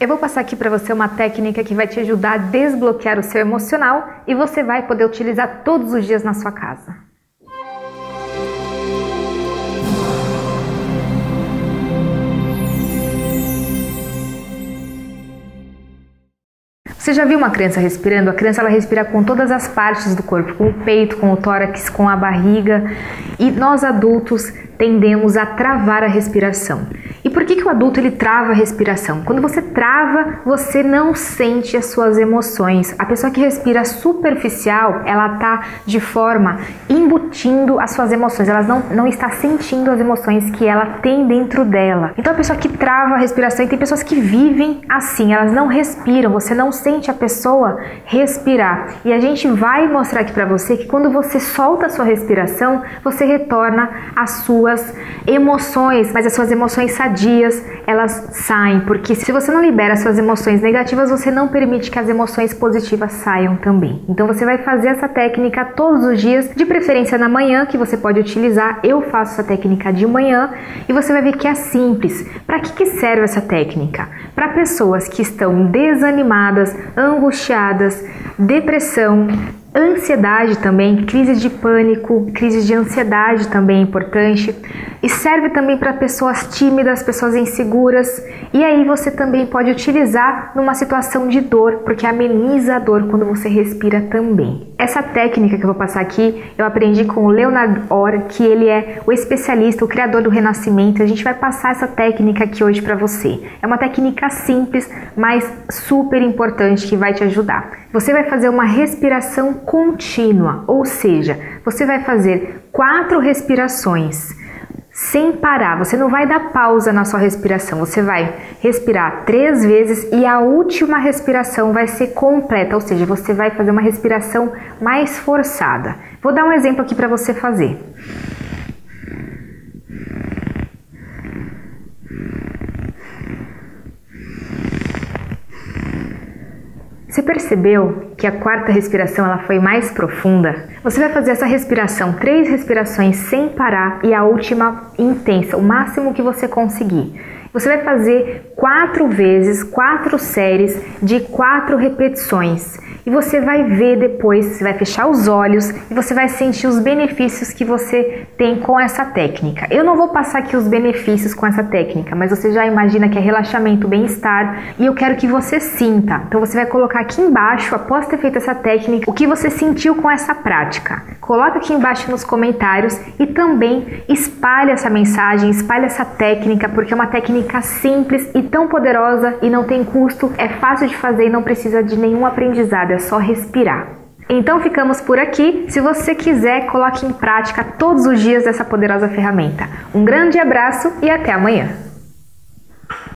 Eu vou passar aqui para você uma técnica que vai te ajudar a desbloquear o seu emocional e você vai poder utilizar todos os dias na sua casa. Você já viu uma criança respirando? A criança ela respira com todas as partes do corpo, com o peito, com o tórax, com a barriga. E nós adultos tendemos a travar a respiração. Por que, que o adulto ele trava a respiração? Quando você trava, você não sente as suas emoções. A pessoa que respira superficial, ela tá de forma embutindo as suas emoções. Ela não, não está sentindo as emoções que ela tem dentro dela. Então a pessoa que trava a respiração, e tem pessoas que vivem assim, elas não respiram, você não sente a pessoa respirar. E a gente vai mostrar aqui para você que quando você solta a sua respiração, você retorna à sua suas emoções, mas as suas emoções sadias, elas saem, porque se você não libera as suas emoções negativas, você não permite que as emoções positivas saiam também. Então você vai fazer essa técnica todos os dias, de preferência na manhã, que você pode utilizar. Eu faço essa técnica de manhã e você vai ver que é simples. Para que, que serve essa técnica? Para pessoas que estão desanimadas, angustiadas, depressão, Ansiedade também, crise de pânico, crise de ansiedade também é importante e serve também para pessoas tímidas, pessoas inseguras. E aí você também pode utilizar numa situação de dor, porque ameniza a dor quando você respira também. Essa técnica que eu vou passar aqui, eu aprendi com o Leonard Orr, que ele é o especialista, o criador do Renascimento. A gente vai passar essa técnica aqui hoje para você. É uma técnica simples, mas super importante que vai te ajudar. Você vai fazer uma respiração contínua, ou seja, você vai fazer quatro respirações sem parar. Você não vai dar pausa na sua respiração. Você vai respirar três vezes e a última respiração vai ser completa, ou seja, você vai fazer uma respiração mais forçada. Vou dar um exemplo aqui para você fazer. Você percebeu que a quarta respiração ela foi mais profunda? Você vai fazer essa respiração, três respirações sem parar e a última intensa, o máximo que você conseguir. Você vai fazer quatro vezes, quatro séries de quatro repetições. E você vai ver depois, você vai fechar os olhos e você vai sentir os benefícios que você tem com essa técnica. Eu não vou passar aqui os benefícios com essa técnica, mas você já imagina que é relaxamento, bem-estar e eu quero que você sinta. Então você vai colocar aqui embaixo, após ter feito essa técnica, o que você sentiu com essa prática. Coloca aqui embaixo nos comentários e também espalhe essa mensagem, espalhe essa técnica, porque é uma técnica simples e tão poderosa e não tem custo, é fácil de fazer e não precisa de nenhum aprendizado, é só respirar. Então ficamos por aqui. Se você quiser, coloque em prática todos os dias essa poderosa ferramenta. Um grande abraço e até amanhã!